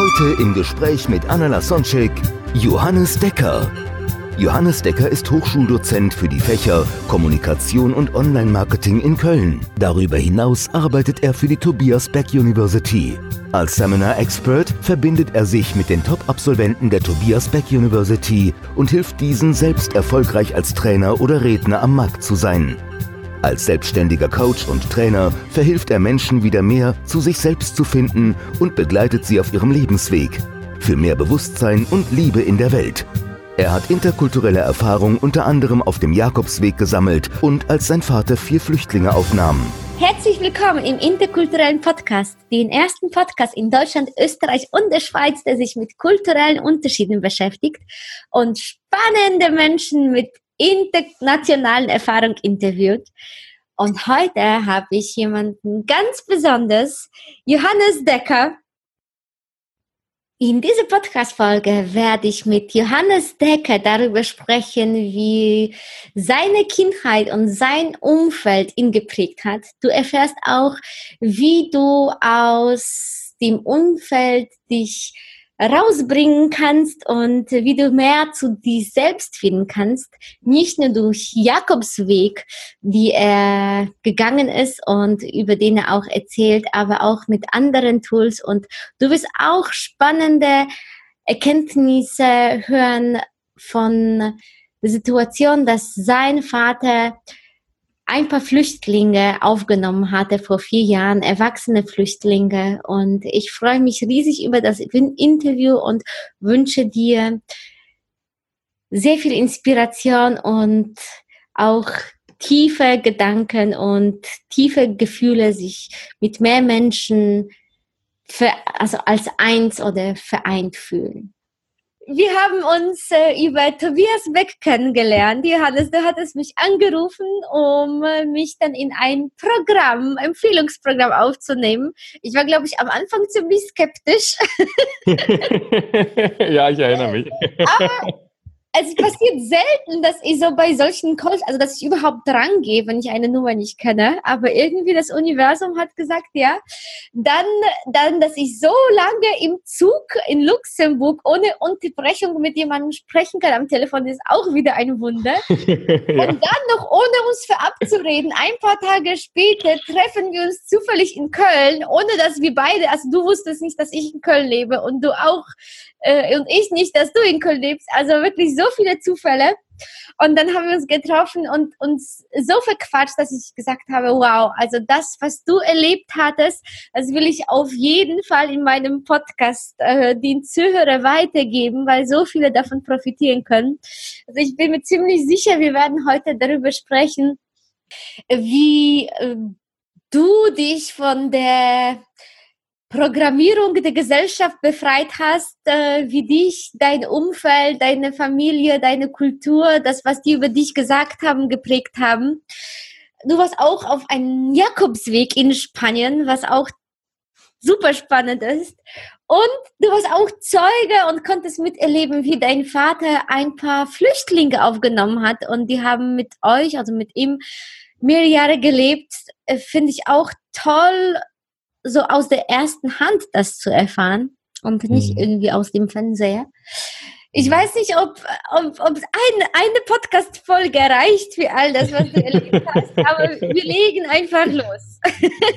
Heute im Gespräch mit Anna Lasonczek, Johannes Decker. Johannes Decker ist Hochschuldozent für die Fächer Kommunikation und Online-Marketing in Köln. Darüber hinaus arbeitet er für die Tobias Beck University. Als Seminar-Expert verbindet er sich mit den Top-Absolventen der Tobias Beck University und hilft diesen selbst erfolgreich als Trainer oder Redner am Markt zu sein. Als selbstständiger Coach und Trainer verhilft er Menschen wieder mehr zu sich selbst zu finden und begleitet sie auf ihrem Lebensweg. Für mehr Bewusstsein und Liebe in der Welt. Er hat interkulturelle Erfahrung unter anderem auf dem Jakobsweg gesammelt und als sein Vater vier Flüchtlinge aufnahm. Herzlich willkommen im interkulturellen Podcast, den ersten Podcast in Deutschland, Österreich und der Schweiz, der sich mit kulturellen Unterschieden beschäftigt und spannende Menschen mit internationalen Erfahrung interviewt. Und heute habe ich jemanden ganz besonders, Johannes Decker. In dieser Podcast-Folge werde ich mit Johannes Decker darüber sprechen, wie seine Kindheit und sein Umfeld ihn geprägt hat. Du erfährst auch, wie du aus dem Umfeld dich rausbringen kannst und wie du mehr zu dir selbst finden kannst, nicht nur durch Jakobsweg, die er gegangen ist und über den er auch erzählt, aber auch mit anderen Tools. Und du wirst auch spannende Erkenntnisse hören von der Situation, dass sein Vater ein paar Flüchtlinge aufgenommen hatte vor vier Jahren, erwachsene Flüchtlinge. Und ich freue mich riesig über das Interview und wünsche dir sehr viel Inspiration und auch tiefe Gedanken und tiefe Gefühle, sich mit mehr Menschen für, also als eins oder vereint fühlen wir haben uns äh, über Tobias Beck kennengelernt. Johannes, du hattest mich angerufen, um äh, mich dann in ein Programm, Empfehlungsprogramm aufzunehmen. Ich war, glaube ich, am Anfang ziemlich skeptisch. ja, ich erinnere mich. Aber es passiert selten, dass ich so bei solchen Calls, also dass ich überhaupt dran gehe, wenn ich eine Nummer nicht kenne. Aber irgendwie das Universum hat gesagt, ja. Dann, dann, dass ich so lange im Zug in Luxemburg ohne Unterbrechung mit jemandem sprechen kann am Telefon, ist auch wieder ein Wunder. ja. Und dann noch ohne uns verabzureden, ein paar Tage später treffen wir uns zufällig in Köln, ohne dass wir beide, also du wusstest nicht, dass ich in Köln lebe und du auch äh, und ich nicht, dass du in Köln lebst. Also wirklich so viele Zufälle. Und dann haben wir uns getroffen und uns so verquatscht, dass ich gesagt habe, wow, also das, was du erlebt hattest, das will ich auf jeden Fall in meinem Podcast äh, den Zuhörer weitergeben, weil so viele davon profitieren können. Also ich bin mir ziemlich sicher, wir werden heute darüber sprechen, wie äh, du dich von der Programmierung der Gesellschaft befreit hast, äh, wie dich, dein Umfeld, deine Familie, deine Kultur, das, was die über dich gesagt haben, geprägt haben. Du warst auch auf einem Jakobsweg in Spanien, was auch super spannend ist. Und du warst auch Zeuge und konntest miterleben, wie dein Vater ein paar Flüchtlinge aufgenommen hat und die haben mit euch, also mit ihm, mehrere Jahre gelebt. Äh, finde ich auch toll so aus der ersten Hand das zu erfahren und nicht mhm. irgendwie aus dem Fernseher. Ich mhm. weiß nicht, ob, ob, ob ein, eine Podcast-Folge reicht für all das, was du erlebt hast, aber wir legen einfach los.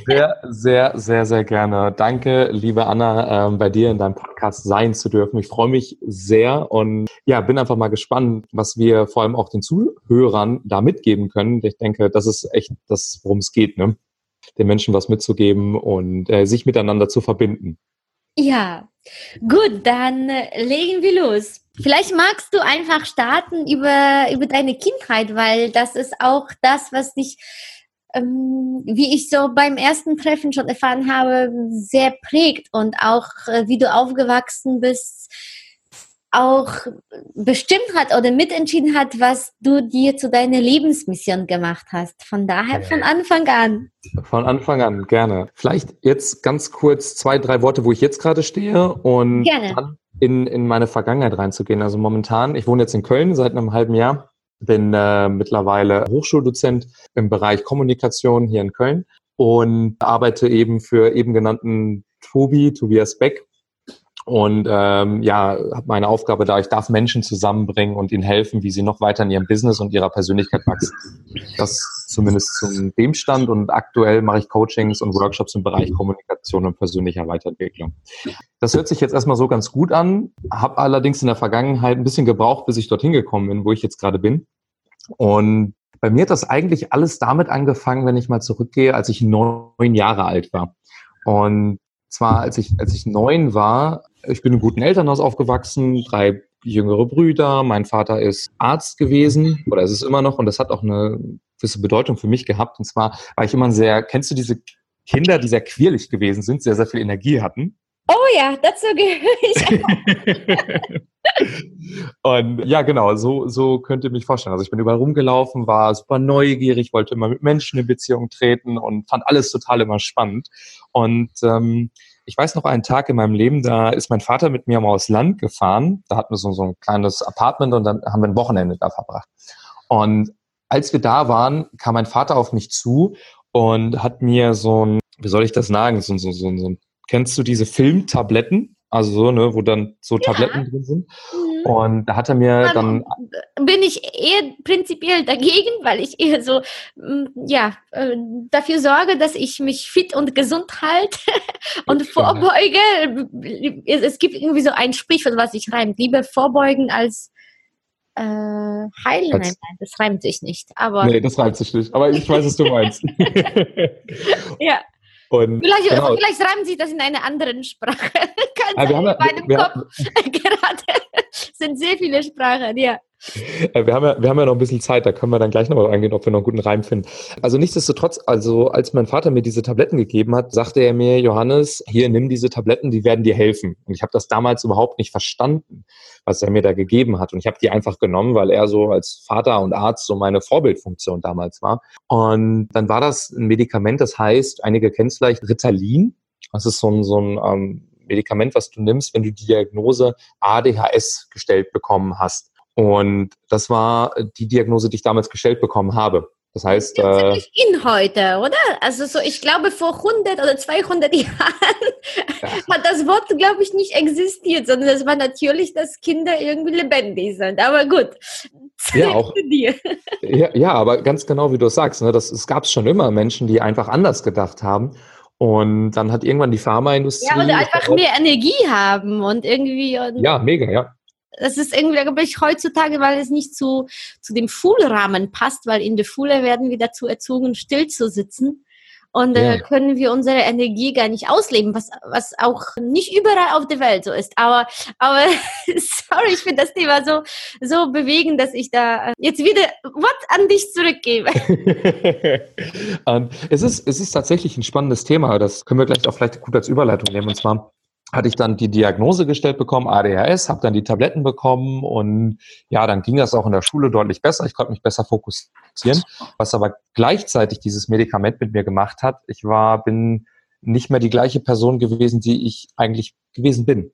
Sehr, sehr, sehr, sehr gerne. Danke, liebe Anna, ähm, bei dir in deinem Podcast sein zu dürfen. Ich freue mich sehr und ja, bin einfach mal gespannt, was wir vor allem auch den Zuhörern da mitgeben können. Ich denke, das ist echt das, worum es geht. Ne? Den Menschen was mitzugeben und äh, sich miteinander zu verbinden. Ja, gut, dann äh, legen wir los. Vielleicht magst du einfach starten über, über deine Kindheit, weil das ist auch das, was dich ähm, wie ich so beim ersten Treffen schon erfahren habe, sehr prägt und auch äh, wie du aufgewachsen bist, auch bestimmt hat oder mitentschieden hat, was du dir zu deiner Lebensmission gemacht hast. Von daher von Anfang an. Von Anfang an, gerne. Vielleicht jetzt ganz kurz zwei, drei Worte, wo ich jetzt gerade stehe und gerne. dann in, in meine Vergangenheit reinzugehen. Also momentan, ich wohne jetzt in Köln seit einem halben Jahr, bin äh, mittlerweile Hochschuldozent im Bereich Kommunikation hier in Köln und arbeite eben für eben genannten Tobi, Tobias Beck, und ähm, ja, habe meine Aufgabe da, ich darf Menschen zusammenbringen und ihnen helfen, wie sie noch weiter in ihrem Business und ihrer Persönlichkeit wachsen. Das zumindest zum dem Stand und aktuell mache ich Coachings und Workshops im Bereich Kommunikation und persönlicher Weiterentwicklung. Das hört sich jetzt erstmal so ganz gut an, habe allerdings in der Vergangenheit ein bisschen gebraucht, bis ich dorthin gekommen bin, wo ich jetzt gerade bin. Und bei mir hat das eigentlich alles damit angefangen, wenn ich mal zurückgehe, als ich neun Jahre alt war. Und zwar, als ich, als ich neun war, ich bin in guten Elternhaus aufgewachsen, drei jüngere Brüder. Mein Vater ist Arzt gewesen oder ist es immer noch und das hat auch eine gewisse Bedeutung für mich gehabt. Und zwar war ich immer sehr, kennst du diese Kinder, die sehr quirlig gewesen sind, sehr, sehr viel Energie hatten? Oh ja, dazu gehöre ich. und ja, genau, so, so könnt ihr mich vorstellen. Also ich bin überall rumgelaufen, war super neugierig, wollte immer mit Menschen in Beziehung treten und fand alles total immer spannend. Und ähm, ich weiß noch einen Tag in meinem Leben, da ist mein Vater mit mir mal aufs Land gefahren. Da hatten wir so, so ein kleines Apartment und dann haben wir ein Wochenende da verbracht. Und als wir da waren, kam mein Vater auf mich zu und hat mir so ein, wie soll ich das sagen, so, so, so, so kennst du diese Filmtabletten? Also so, ne, wo dann so ja. Tabletten drin sind. Mhm. Und da hat er mir dann. Bin ich eher prinzipiell dagegen, weil ich eher so, mm, ja, äh, dafür sorge, dass ich mich fit und gesund halte und vorbeuge. Es gibt irgendwie so ein Sprichwort, was sich reimt. Lieber vorbeugen als äh, heilen. Als, nein, das reimt sich nicht. Aber nee, das reimt sich nicht. Aber ich weiß, was du meinst. ja. Und vielleicht, genau. vielleicht reimen sich das in einer anderen Sprache. Kann sein, in meinem Kopf gerade sind sehr viele Sprachen, ja. Äh, wir haben, ja, wir haben ja noch ein bisschen Zeit, da können wir dann gleich nochmal eingehen, ob wir noch einen guten Reim finden. Also nichtsdestotrotz, also als mein Vater mir diese Tabletten gegeben hat, sagte er mir, Johannes, hier nimm diese Tabletten, die werden dir helfen. Und ich habe das damals überhaupt nicht verstanden, was er mir da gegeben hat. Und ich habe die einfach genommen, weil er so als Vater und Arzt so meine Vorbildfunktion damals war. Und dann war das ein Medikament, das heißt, einige kennen es vielleicht, Ritalin. Das ist so ein, so ein ähm, Medikament, was du nimmst, wenn du die Diagnose ADHS gestellt bekommen hast. Und das war die Diagnose, die ich damals gestellt bekommen habe. Das heißt, das ist äh, in heute, oder? Also so, ich glaube, vor 100 oder 200 Jahren ja. hat das Wort, glaube ich, nicht existiert, sondern es war natürlich, dass Kinder irgendwie lebendig sind. Aber gut. Ja, auch, ja, ja, aber ganz genau, wie du es sagst, ne, das, es gab schon immer Menschen, die einfach anders gedacht haben. Und dann hat irgendwann die Pharmaindustrie. Ja, oder einfach mehr Energie haben und irgendwie. Und ja, mega, ja das ist irgendwie, glaube ich, heutzutage, weil es nicht zu, zu dem Schulrahmen passt, weil in der Schule werden wir dazu erzogen, still zu sitzen. Und äh, ja. können wir unsere Energie gar nicht ausleben, was, was auch nicht überall auf der Welt so ist. Aber, aber sorry, ich finde das Thema so, so bewegend, dass ich da äh, jetzt wieder Wort an dich zurückgebe. Ähm, es, ist, es ist tatsächlich ein spannendes Thema. Das können wir gleich auch vielleicht gut als Überleitung nehmen. Und zwar hatte ich dann die Diagnose gestellt bekommen, ADHS, habe dann die Tabletten bekommen und ja, dann ging das auch in der Schule deutlich besser. Ich konnte mich besser fokussieren, was aber gleichzeitig dieses Medikament mit mir gemacht hat. Ich war, bin nicht mehr die gleiche Person gewesen, die ich eigentlich gewesen bin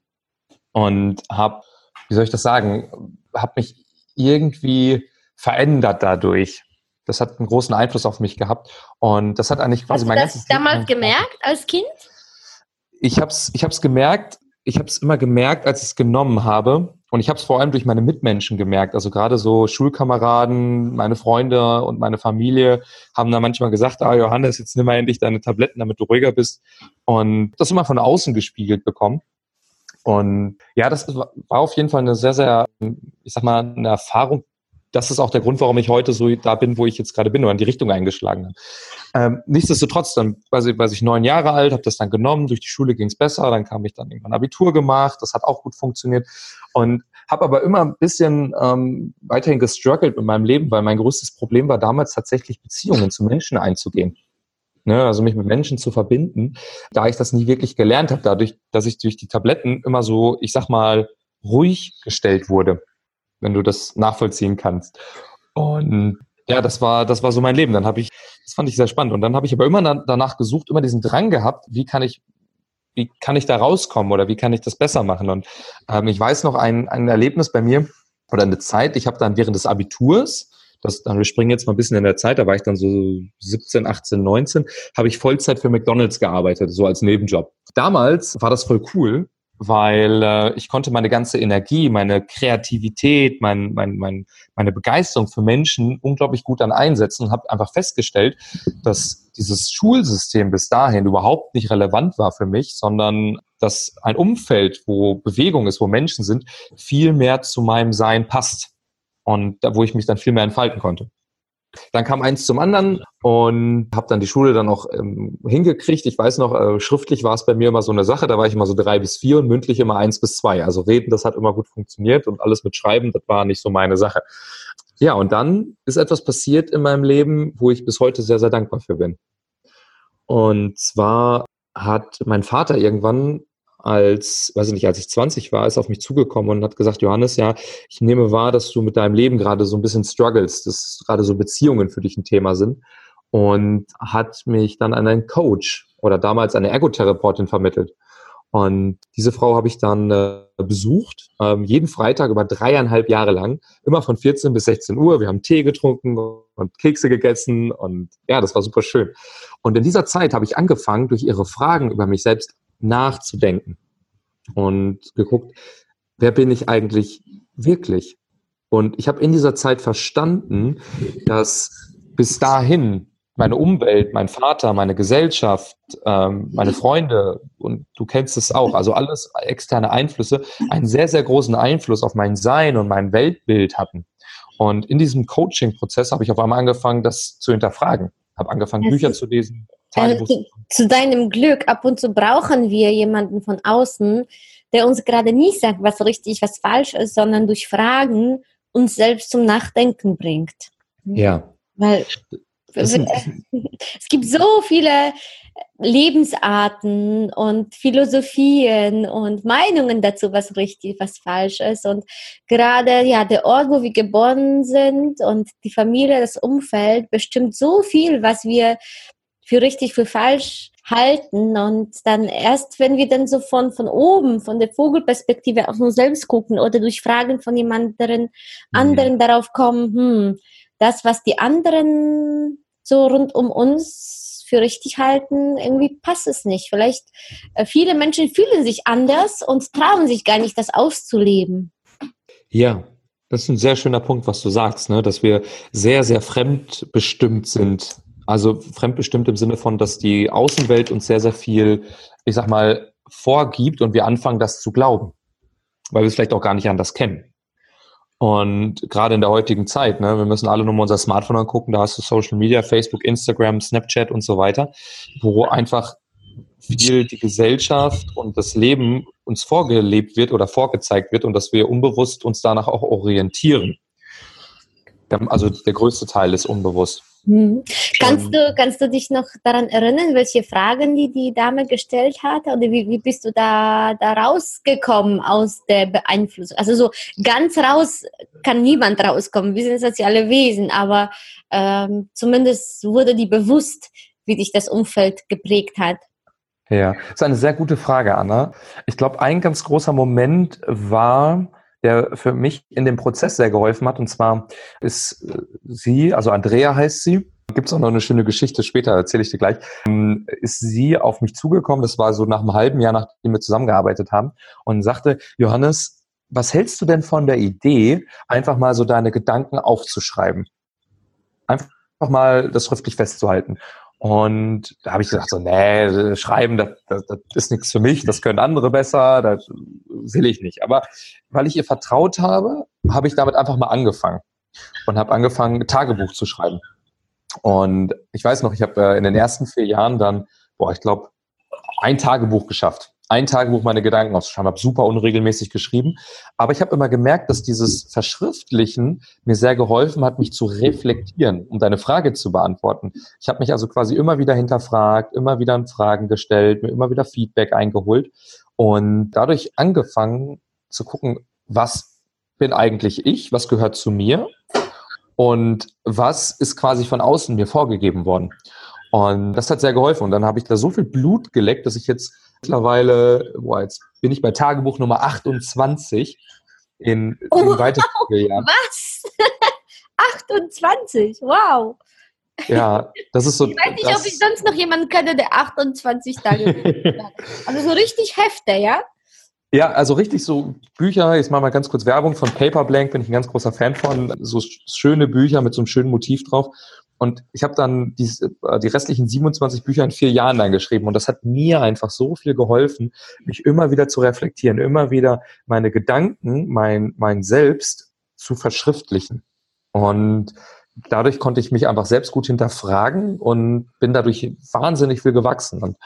und habe, wie soll ich das sagen, habe mich irgendwie verändert dadurch. Das hat einen großen Einfluss auf mich gehabt und das hat eigentlich quasi Hast mein du das damals gemerkt als Kind? Ich habe es ich hab's gemerkt, ich habe es immer gemerkt, als ich es genommen habe. Und ich habe es vor allem durch meine Mitmenschen gemerkt. Also gerade so Schulkameraden, meine Freunde und meine Familie haben da manchmal gesagt, ah Johannes, jetzt nimm mal endlich deine Tabletten, damit du ruhiger bist. Und das immer von außen gespiegelt bekommen. Und ja, das war auf jeden Fall eine sehr, sehr, ich sag mal, eine Erfahrung, das ist auch der Grund, warum ich heute so da bin, wo ich jetzt gerade bin oder in die Richtung eingeschlagen habe. Ähm, nichtsdestotrotz, dann war ich, war ich neun Jahre alt, habe das dann genommen, durch die Schule ging es besser, dann kam ich dann irgendwann Abitur gemacht, das hat auch gut funktioniert und habe aber immer ein bisschen ähm, weiterhin gestruggelt mit meinem Leben, weil mein größtes Problem war damals tatsächlich Beziehungen zu Menschen einzugehen. Ne, also mich mit Menschen zu verbinden, da ich das nie wirklich gelernt habe, dadurch, dass ich durch die Tabletten immer so, ich sag mal, ruhig gestellt wurde, wenn du das nachvollziehen kannst. Und ja, das war, das war so mein Leben. Dann habe ich, das fand ich sehr spannend. Und dann habe ich aber immer danach gesucht, immer diesen Drang gehabt, wie kann ich, wie kann ich da rauskommen oder wie kann ich das besser machen? Und ähm, ich weiß noch ein, ein Erlebnis bei mir oder eine Zeit, ich habe dann während des Abiturs, das, dann, wir springen jetzt mal ein bisschen in der Zeit, da war ich dann so 17, 18, 19, habe ich Vollzeit für McDonalds gearbeitet, so als Nebenjob. Damals war das voll cool, weil äh, ich konnte meine ganze Energie, meine Kreativität, mein, mein, mein, meine Begeisterung für Menschen unglaublich gut dann einsetzen und habe einfach festgestellt, dass dieses Schulsystem bis dahin überhaupt nicht relevant war für mich, sondern dass ein Umfeld, wo Bewegung ist, wo Menschen sind, viel mehr zu meinem Sein passt und da, wo ich mich dann viel mehr entfalten konnte. Dann kam eins zum anderen und habe dann die Schule dann auch ähm, hingekriegt. Ich weiß noch, äh, schriftlich war es bei mir immer so eine Sache, da war ich immer so drei bis vier und mündlich immer eins bis zwei. Also reden, das hat immer gut funktioniert und alles mit Schreiben, das war nicht so meine Sache. Ja, und dann ist etwas passiert in meinem Leben, wo ich bis heute sehr, sehr dankbar für bin. Und zwar hat mein Vater irgendwann als, weiß ich nicht, als ich 20 war, ist auf mich zugekommen und hat gesagt, Johannes, ja, ich nehme wahr, dass du mit deinem Leben gerade so ein bisschen struggles, dass gerade so Beziehungen für dich ein Thema sind und hat mich dann an einen Coach oder damals eine Ergotherapeutin vermittelt. Und diese Frau habe ich dann äh, besucht, ähm, jeden Freitag über dreieinhalb Jahre lang, immer von 14 bis 16 Uhr. Wir haben Tee getrunken und Kekse gegessen und ja, das war super schön. Und in dieser Zeit habe ich angefangen, durch ihre Fragen über mich selbst nachzudenken und geguckt, wer bin ich eigentlich wirklich? Und ich habe in dieser Zeit verstanden, dass bis dahin meine Umwelt, mein Vater, meine Gesellschaft, ähm, meine Freunde und du kennst es auch, also alles externe Einflüsse, einen sehr, sehr großen Einfluss auf mein Sein und mein Weltbild hatten. Und in diesem Coaching-Prozess habe ich auf einmal angefangen, das zu hinterfragen. Habe angefangen, Bücher zu lesen, also zu, zu, deinem Glück, ab und zu brauchen wir jemanden von außen, der uns gerade nicht sagt, was richtig, was falsch ist, sondern durch Fragen uns selbst zum Nachdenken bringt. Ja. Weil es gibt so viele Lebensarten und Philosophien und Meinungen dazu, was richtig, was falsch ist. Und gerade ja, der Ort, wo wir geboren sind und die Familie, das Umfeld bestimmt so viel, was wir für richtig, für falsch halten und dann erst, wenn wir dann so von, von oben, von der Vogelperspektive auf uns selbst gucken oder durch Fragen von jemand anderen, anderen mhm. darauf kommen, hm, das, was die anderen so rund um uns für richtig halten, irgendwie passt es nicht. Vielleicht äh, viele Menschen fühlen sich anders und trauen sich gar nicht, das auszuleben. Ja, das ist ein sehr schöner Punkt, was du sagst, ne? dass wir sehr, sehr fremdbestimmt sind also fremdbestimmt im Sinne von, dass die Außenwelt uns sehr, sehr viel, ich sag mal, vorgibt und wir anfangen, das zu glauben, weil wir es vielleicht auch gar nicht anders kennen. Und gerade in der heutigen Zeit, ne, wir müssen alle nur mal unser Smartphone angucken, da hast du Social Media, Facebook, Instagram, Snapchat und so weiter, wo einfach viel die Gesellschaft und das Leben uns vorgelebt wird oder vorgezeigt wird und dass wir unbewusst uns danach auch orientieren. Also der größte Teil ist unbewusst. Mhm. Kannst, du, kannst du dich noch daran erinnern, welche Fragen die die Dame gestellt hat? Oder wie, wie bist du da, da rausgekommen aus der Beeinflussung? Also so ganz raus kann niemand rauskommen. Wir sind soziale Wesen, aber ähm, zumindest wurde die bewusst, wie dich das Umfeld geprägt hat. Ja, das ist eine sehr gute Frage, Anna. Ich glaube, ein ganz großer Moment war, der für mich in dem Prozess sehr geholfen hat. Und zwar ist äh, sie, also Andrea heißt sie, gibt es auch noch eine schöne Geschichte, später erzähle ich dir gleich, ähm, ist sie auf mich zugekommen, das war so nach einem halben Jahr, nachdem wir zusammengearbeitet haben, und sagte, Johannes, was hältst du denn von der Idee, einfach mal so deine Gedanken aufzuschreiben? Einfach mal das schriftlich festzuhalten. Und da habe ich gesagt, so, nee, schreiben, das, das, das ist nichts für mich, das können andere besser, das will ich nicht. Aber weil ich ihr vertraut habe, habe ich damit einfach mal angefangen und habe angefangen, Tagebuch zu schreiben. Und ich weiß noch, ich habe äh, in den ersten vier Jahren dann, boah, ich glaube, ein Tagebuch geschafft. Ein Tagebuch meine Gedanken aufzuschreiben, habe super unregelmäßig geschrieben. Aber ich habe immer gemerkt, dass dieses Verschriftlichen mir sehr geholfen hat, mich zu reflektieren, um deine Frage zu beantworten. Ich habe mich also quasi immer wieder hinterfragt, immer wieder Fragen gestellt, mir immer wieder Feedback eingeholt und dadurch angefangen zu gucken, was bin eigentlich ich, was gehört zu mir und was ist quasi von außen mir vorgegeben worden. Und das hat sehr geholfen. Und dann habe ich da so viel Blut geleckt, dass ich jetzt mittlerweile, boah, jetzt bin ich bei Tagebuch Nummer 28 in, in oh, weiteren Jahren. Was? 28, wow. Ja, das ist so. Ich weiß nicht, ob ich sonst noch jemanden kenne, der 28 Tage hat. Also so richtig Hefte, ja? Ja, also richtig so Bücher, jetzt machen wir ganz kurz Werbung von Paper Blank, bin ich ein ganz großer Fan von. So schöne Bücher mit so einem schönen Motiv drauf. Und ich habe dann die, äh, die restlichen 27 Bücher in vier Jahren dann geschrieben. Und das hat mir einfach so viel geholfen, mich immer wieder zu reflektieren, immer wieder meine Gedanken, mein, mein Selbst zu verschriftlichen. Und dadurch konnte ich mich einfach selbst gut hinterfragen und bin dadurch wahnsinnig viel gewachsen. Und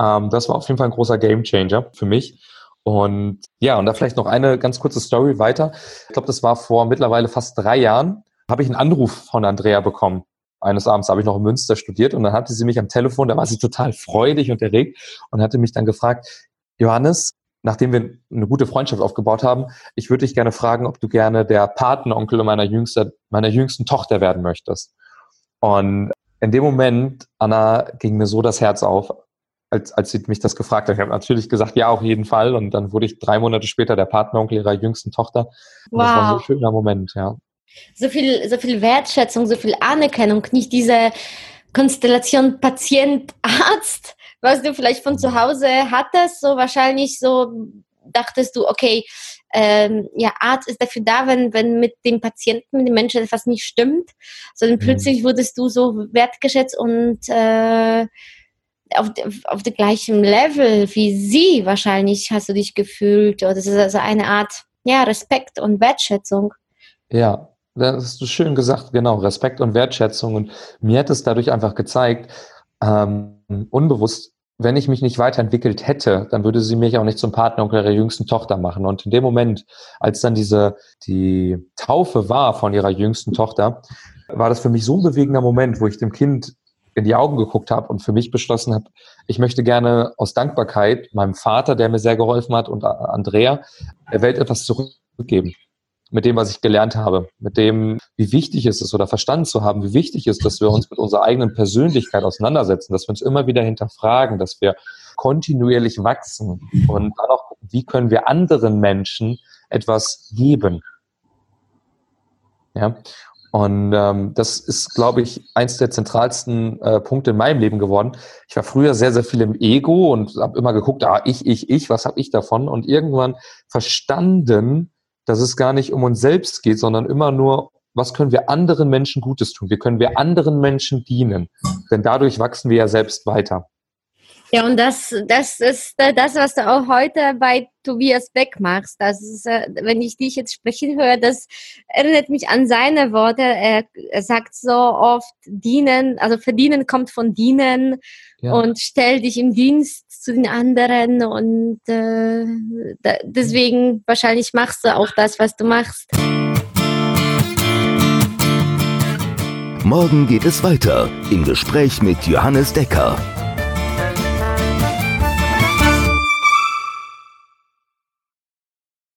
ähm, das war auf jeden Fall ein großer Gamechanger für mich. Und ja, und da vielleicht noch eine ganz kurze Story weiter. Ich glaube, das war vor mittlerweile fast drei Jahren, habe ich einen Anruf von Andrea bekommen eines Abends habe ich noch in Münster studiert und dann hatte sie mich am Telefon, da war sie total freudig und erregt und hatte mich dann gefragt, Johannes, nachdem wir eine gute Freundschaft aufgebaut haben, ich würde dich gerne fragen, ob du gerne der Patenonkel meiner, jüngster, meiner jüngsten Tochter werden möchtest. Und in dem Moment, Anna, ging mir so das Herz auf, als, als sie mich das gefragt hat. Ich habe natürlich gesagt, ja, auf jeden Fall. Und dann wurde ich drei Monate später der Patenonkel ihrer jüngsten Tochter. Und wow. Das war so ein schöner Moment, ja so viel, so viel Wertschätzung, so viel Anerkennung, nicht diese Konstellation Patient-Arzt, was du vielleicht von zu Hause hattest, so wahrscheinlich so dachtest du, okay, ähm, ja, Arzt ist dafür da, wenn, wenn mit dem Patienten, mit dem Menschen etwas nicht stimmt, sondern mhm. plötzlich wurdest du so wertgeschätzt und äh, auf, auf dem gleichen Level wie sie wahrscheinlich hast du dich gefühlt. Oder das ist also eine Art, ja, Respekt und Wertschätzung. Ja, das hast du schön gesagt, genau, Respekt und Wertschätzung. Und mir hat es dadurch einfach gezeigt, ähm, unbewusst, wenn ich mich nicht weiterentwickelt hätte, dann würde sie mich auch nicht zum Partneronkel ihrer jüngsten Tochter machen. Und in dem Moment, als dann diese, die Taufe war von ihrer jüngsten Tochter, war das für mich so ein bewegender Moment, wo ich dem Kind in die Augen geguckt habe und für mich beschlossen habe, ich möchte gerne aus Dankbarkeit meinem Vater, der mir sehr geholfen hat, und Andrea, der Welt etwas zurückgeben mit dem, was ich gelernt habe, mit dem, wie wichtig es ist oder verstanden zu haben, wie wichtig es ist, dass wir uns mit unserer eigenen Persönlichkeit auseinandersetzen, dass wir uns immer wieder hinterfragen, dass wir kontinuierlich wachsen und dann auch wie können wir anderen Menschen etwas geben. Ja, und ähm, das ist, glaube ich, eins der zentralsten äh, Punkte in meinem Leben geworden. Ich war früher sehr, sehr viel im Ego und habe immer geguckt, ah, ich, ich, ich, was habe ich davon? Und irgendwann verstanden, dass es gar nicht um uns selbst geht, sondern immer nur, was können wir anderen Menschen Gutes tun? Wie können wir anderen Menschen dienen? Denn dadurch wachsen wir ja selbst weiter. Ja, und das, das ist äh, das, was du auch heute bei Tobias Beck machst. Das ist, äh, wenn ich dich jetzt sprechen höre, das erinnert mich an seine Worte. Er, er sagt so oft, dienen, also verdienen kommt von dienen ja. und stell dich im Dienst zu den anderen und äh, da, deswegen wahrscheinlich machst du auch das, was du machst. Morgen geht es weiter im Gespräch mit Johannes Decker.